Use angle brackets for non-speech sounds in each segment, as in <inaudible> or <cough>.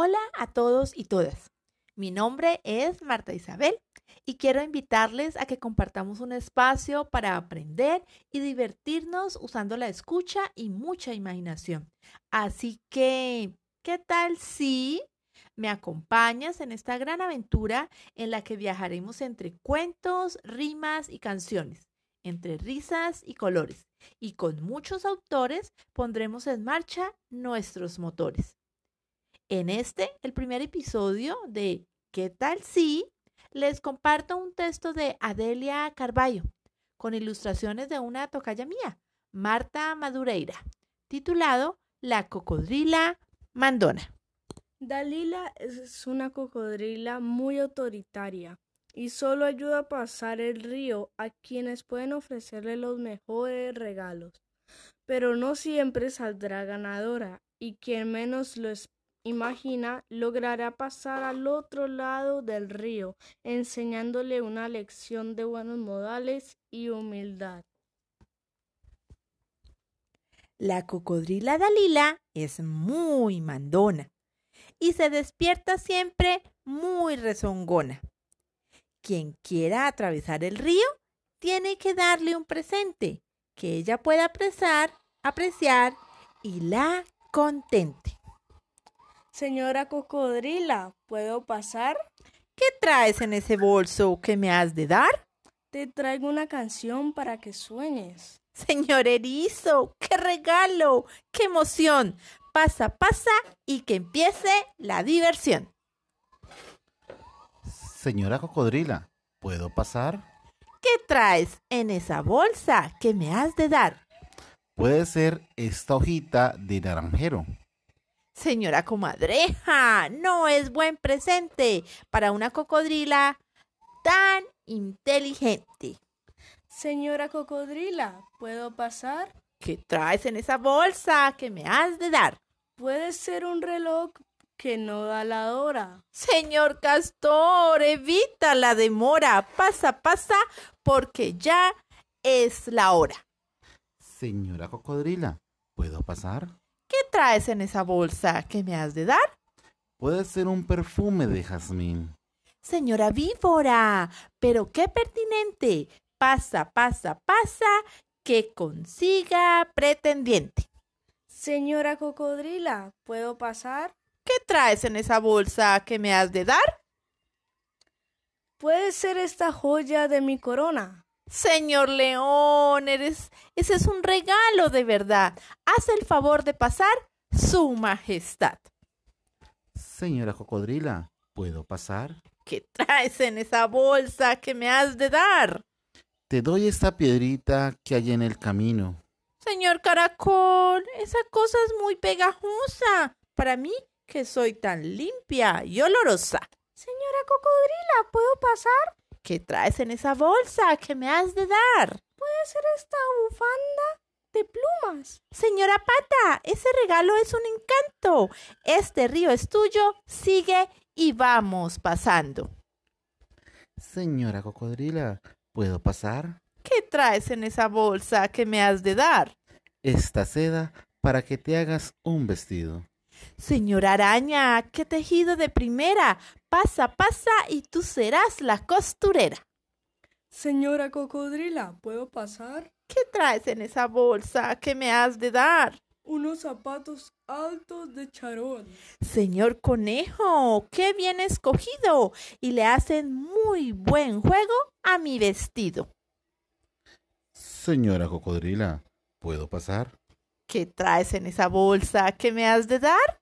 Hola a todos y todas. Mi nombre es Marta Isabel y quiero invitarles a que compartamos un espacio para aprender y divertirnos usando la escucha y mucha imaginación. Así que, ¿qué tal si me acompañas en esta gran aventura en la que viajaremos entre cuentos, rimas y canciones, entre risas y colores? Y con muchos autores pondremos en marcha nuestros motores. En este, el primer episodio de ¿Qué tal si? Les comparto un texto de Adelia Carballo, con ilustraciones de una tocaya mía, Marta Madureira, titulado La cocodrila mandona. Dalila es una cocodrila muy autoritaria y solo ayuda a pasar el río a quienes pueden ofrecerle los mejores regalos. Pero no siempre saldrá ganadora y quien menos lo imagina logrará pasar al otro lado del río, enseñándole una lección de buenos modales y humildad. La cocodrila Dalila es muy mandona y se despierta siempre muy rezongona. Quien quiera atravesar el río tiene que darle un presente que ella pueda apreciar, apreciar y la contente. Señora cocodrila, ¿puedo pasar? ¿Qué traes en ese bolso que me has de dar? Te traigo una canción para que sueñes. Señor erizo, qué regalo, qué emoción. Pasa, pasa y que empiece la diversión. Señora cocodrila, ¿puedo pasar? ¿Qué traes en esa bolsa que me has de dar? Puede ser esta hojita de naranjero. Señora comadreja, no es buen presente para una cocodrila tan inteligente. Señora cocodrila, ¿puedo pasar? ¿Qué traes en esa bolsa que me has de dar? Puede ser un reloj que no da la hora. Señor Castor, evita la demora. Pasa, pasa, porque ya es la hora. Señora cocodrila, ¿puedo pasar? ¿Qué traes en esa bolsa que me has de dar? Puede ser un perfume de jazmín. Señora víbora, pero qué pertinente. Pasa, pasa, pasa, que consiga pretendiente. Señora cocodrila, ¿puedo pasar? ¿Qué traes en esa bolsa que me has de dar? Puede ser esta joya de mi corona. Señor León, eres, ese es un regalo de verdad. Haz el favor de pasar, Su Majestad. Señora Cocodrila, ¿puedo pasar? ¿Qué traes en esa bolsa que me has de dar? Te doy esta piedrita que hay en el camino. Señor Caracol, esa cosa es muy pegajosa. Para mí, que soy tan limpia y olorosa. Señora Cocodrila, ¿puedo pasar? ¿Qué traes en esa bolsa que me has de dar? Puede ser esta bufanda de plumas. Señora Pata, ese regalo es un encanto. Este río es tuyo, sigue y vamos pasando. Señora Cocodrila, ¿puedo pasar? ¿Qué traes en esa bolsa que me has de dar? Esta seda para que te hagas un vestido. Señora araña, qué tejido de primera. Pasa, pasa y tú serás la costurera. Señora cocodrila, ¿puedo pasar? ¿Qué traes en esa bolsa que me has de dar? Unos zapatos altos de charol. Señor conejo, qué bien escogido y le hacen muy buen juego a mi vestido. Señora cocodrila, ¿puedo pasar? ¿Qué traes en esa bolsa que me has de dar?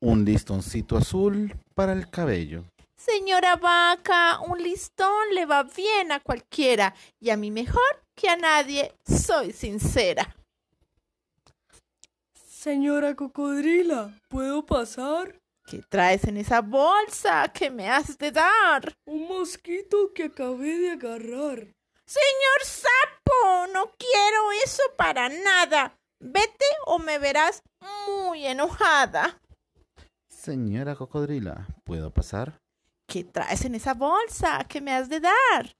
Un listoncito azul para el cabello. Señora vaca, un listón le va bien a cualquiera y a mí mejor que a nadie, soy sincera. Señora cocodrila, ¿puedo pasar? ¿Qué traes en esa bolsa que me has de dar? Un mosquito que acabé de agarrar. Señor sapo, no quiero eso para nada. Vete o me verás muy enojada. Señora cocodrila, ¿puedo pasar? ¿Qué traes en esa bolsa que me has de dar?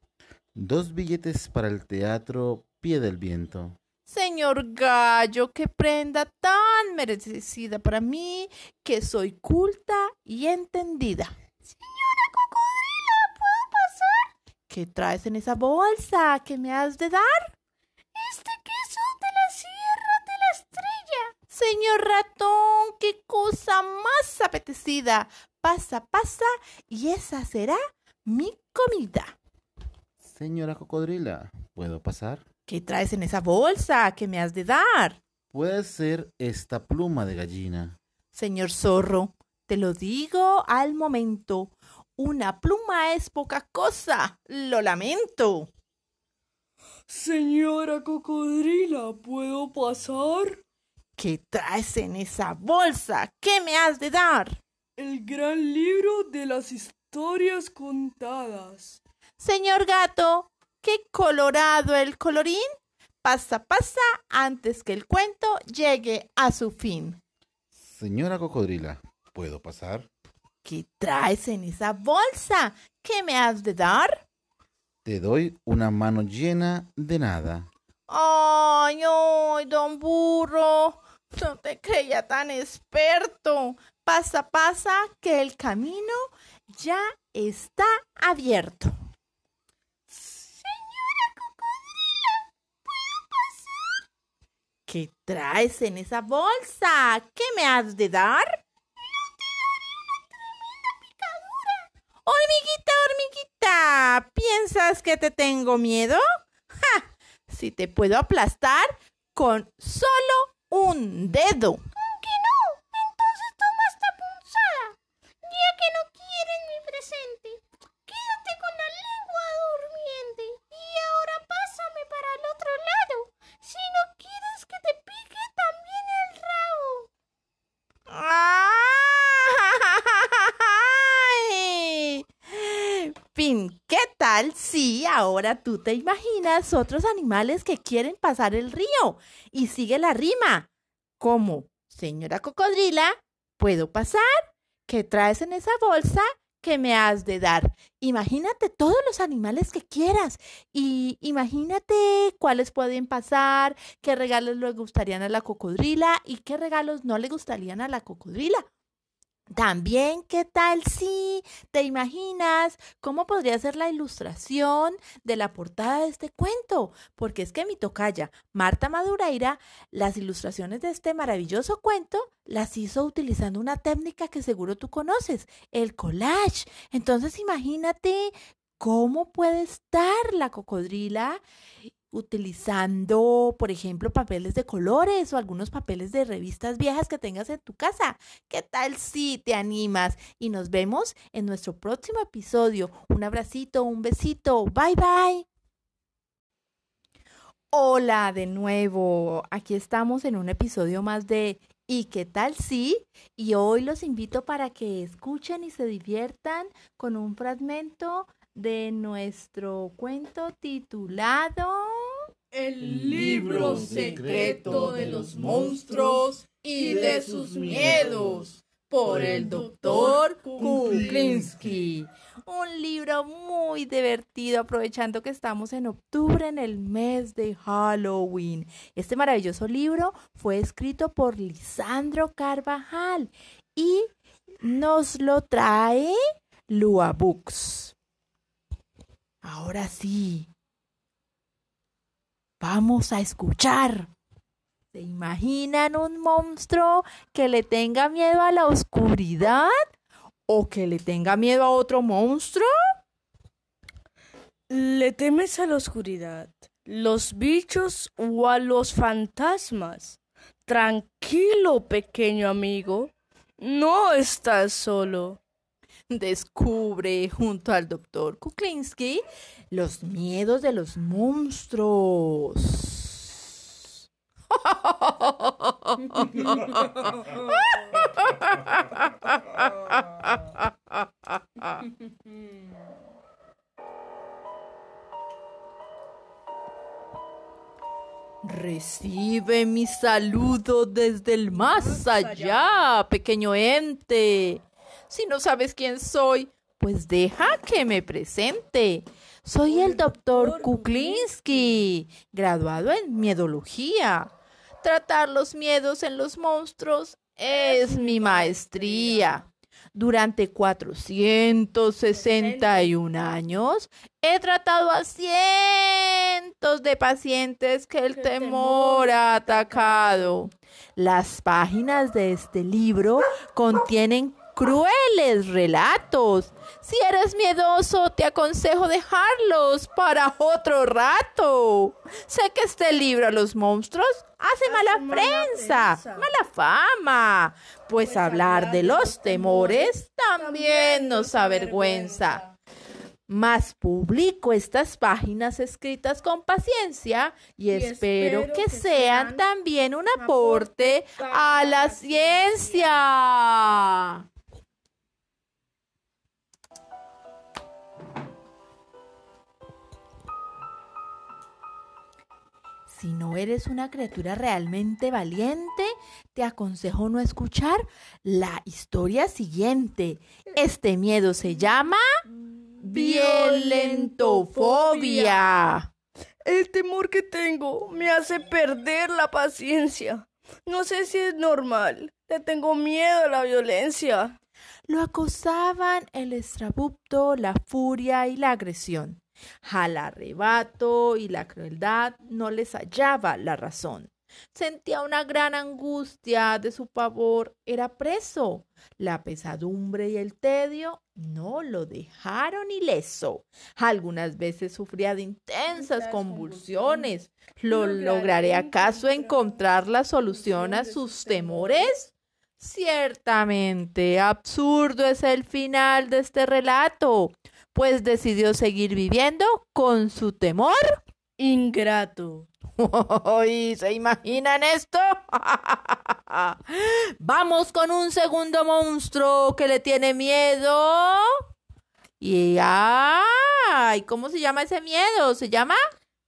Dos billetes para el teatro Pie del Viento. Señor gallo, qué prenda tan merecida para mí, que soy culta y entendida. Señora cocodrila, ¿puedo pasar? ¿Qué traes en esa bolsa que me has de dar? Este queso de la Sierra de la Estrella. Señor ratón, qué cosa más apetecida. Pasa, pasa, y esa será mi comida. Señora cocodrila, ¿puedo pasar? ¿Qué traes en esa bolsa que me has de dar? Puede ser esta pluma de gallina. Señor zorro, te lo digo al momento. Una pluma es poca cosa. Lo lamento. Señora cocodrila, ¿puedo pasar? ¿Qué traes en esa bolsa? ¿Qué me has de dar? El gran libro de las historias contadas. Señor gato, qué colorado el colorín. Pasa, pasa, antes que el cuento llegue a su fin. Señora cocodrila, ¿puedo pasar? ¿Qué traes en esa bolsa? ¿Qué me has de dar? Te doy una mano llena de nada. Ay, ay, don burro, no te creía tan experto. Pasa, pasa, que el camino ya está abierto. Señora cocodrila, ¿puedo pasar? ¿Qué traes en esa bolsa? ¿Qué me has de dar? No te daré una tremenda picadura. Hormiguita, hormiguita, ¿piensas que te tengo miedo? ¡Ja! Si te puedo aplastar con solo un dedo. Ahora tú te imaginas otros animales que quieren pasar el río y sigue la rima? Como, señora cocodrila, ¿puedo pasar? ¿Qué traes en esa bolsa que me has de dar? Imagínate todos los animales que quieras y imagínate cuáles pueden pasar, qué regalos le gustarían a la cocodrila y qué regalos no le gustarían a la cocodrila. También, ¿qué tal si te imaginas cómo podría ser la ilustración de la portada de este cuento? Porque es que mi tocaya, Marta Madureira, las ilustraciones de este maravilloso cuento las hizo utilizando una técnica que seguro tú conoces, el collage. Entonces, imagínate cómo puede estar la cocodrila utilizando, por ejemplo, papeles de colores o algunos papeles de revistas viejas que tengas en tu casa. ¿Qué tal si te animas? Y nos vemos en nuestro próximo episodio. Un abracito, un besito. Bye bye. Hola de nuevo. Aquí estamos en un episodio más de ¿Y qué tal si? Y hoy los invito para que escuchen y se diviertan con un fragmento de nuestro cuento titulado El libro secreto de los monstruos y de sus miedos por el doctor Kuklinski. Un libro muy divertido aprovechando que estamos en octubre en el mes de Halloween. Este maravilloso libro fue escrito por Lisandro Carvajal y nos lo trae Lua Books. Ahora sí. Vamos a escuchar. ¿Se imaginan un monstruo que le tenga miedo a la oscuridad? ¿O que le tenga miedo a otro monstruo? ¿Le temes a la oscuridad, los bichos o a los fantasmas? Tranquilo, pequeño amigo. No estás solo. Descubre junto al doctor Kuklinski los miedos de los monstruos. Recibe mi saludo desde el más allá, pequeño ente. Si no sabes quién soy, pues deja que me presente. Soy el doctor Kuklinski, graduado en miedología. Tratar los miedos en los monstruos es mi maestría. Durante 461 años he tratado a cientos de pacientes que el temor ha atacado. Las páginas de este libro contienen crueles relatos. Si eres miedoso, te aconsejo dejarlos para otro rato. Sé que este libro a los monstruos hace, mala, prensa, mala fama, pues, hablar de los temores también nos avergüenza. Mas publico estas páginas escritas con paciencia y, espero, que, sean también un aporte a la ciencia. Si no eres una criatura realmente valiente, te aconsejo no escuchar la historia siguiente. Este miedo se llama violentofobia. El temor que tengo me hace perder la paciencia. No sé si es normal. Le tengo miedo a la violencia. Lo acosaban el estrabupto, la furia y la agresión. Al arrebato y la crueldad no les hallaba la razón. Sentía una gran angustia de su pavor. Era preso. La pesadumbre y el tedio no lo dejaron ileso. Algunas veces sufría de intensas convulsiones. ¿Lo lograré acaso encontrar la solución a sus temores? Ciertamente, absurdo es el final de este relato, pues decidió seguir viviendo con su temor Ingrato. <laughs> ¿Y se imaginan esto? <laughs> Vamos con un segundo monstruo que le tiene miedo. Y ay, ¿cómo se llama ese miedo? ¿Se llama?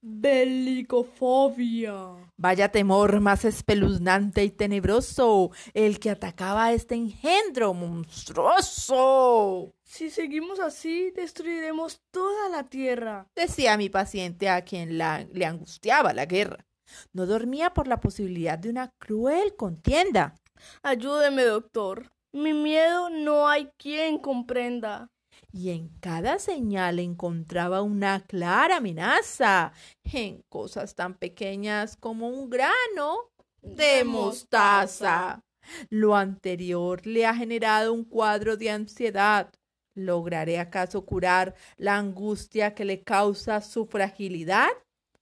Belicofobia. Vaya temor más espeluznante y tenebroso, el que atacaba a este engendro monstruoso. Si seguimos así, destruiremos toda la tierra, decía mi paciente a quien la, le angustiaba la guerra. No dormía por la posibilidad de una cruel contienda. Ayúdeme, doctor. Mi miedo no hay quien comprenda y en cada señal encontraba una clara amenaza en cosas tan pequeñas como un grano de mostaza. Lo anterior le ha generado un cuadro de ansiedad. ¿Lograré acaso curar la angustia que le causa su fragilidad?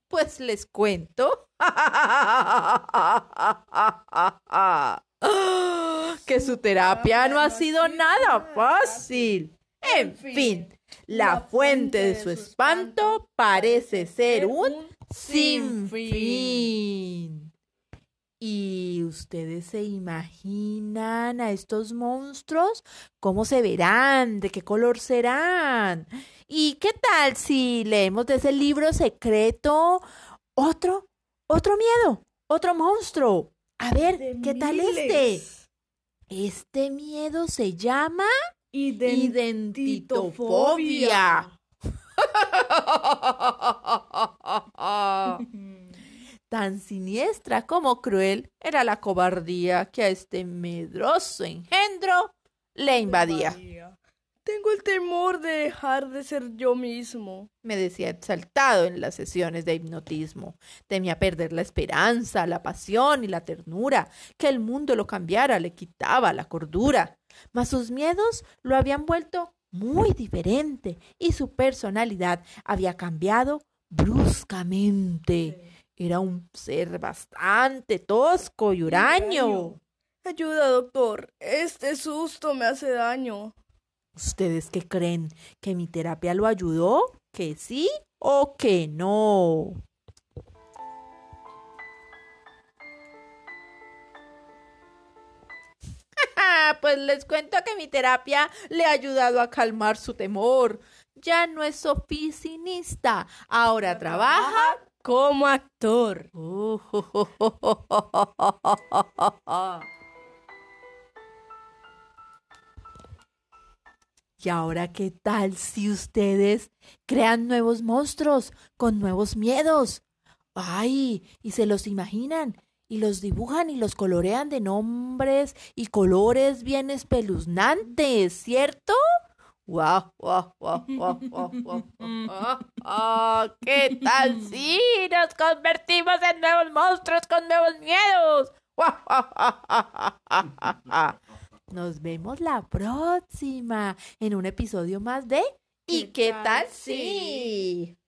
Pues les cuento <laughs> que su terapia no ha sido nada fácil. En fin, la fuente de su espanto parece ser un sinfín. ¿Y ustedes se imaginan a estos monstruos? ¿Cómo se verán? ¿De qué color serán? ¿Y qué tal si leemos de ese libro secreto otro, otro miedo, otro monstruo? A ver, ¿qué tal este? Este miedo se llama Identitofobia. <laughs> <laughs> Tan siniestra como cruel era la cobardía que a este medroso engendro le invadía. Tengo el temor de dejar de ser yo mismo, me decía exaltado en las sesiones de hipnotismo. Temía perder la esperanza, la pasión y la ternura, que el mundo lo cambiara, le quitaba la cordura. Mas sus miedos lo habían vuelto muy diferente y su personalidad había cambiado bruscamente. Era un ser bastante tosco y huraño. Ayuda, doctor. Este susto me hace daño. ¿Ustedes qué creen? ¿Que mi terapia lo ayudó? ¿Que sí o que no? <laughs> pues les cuento que mi terapia le ha ayudado a calmar su temor. Ya no es oficinista, ahora trabaja como actor. <laughs> Y ahora, ¿qué tal si ustedes crean nuevos monstruos con nuevos miedos? Ay, y se los imaginan y los dibujan y los colorean de nombres y colores bien espeluznantes, ¿cierto? ¡Guau, guau, guau, <laughs> guau, guau, guau! guau. Ah, ¿Qué tal <laughs> si nos convertimos en nuevos monstruos con nuevos miedos? Nos vemos la próxima en un episodio más de ¿Y qué tal si?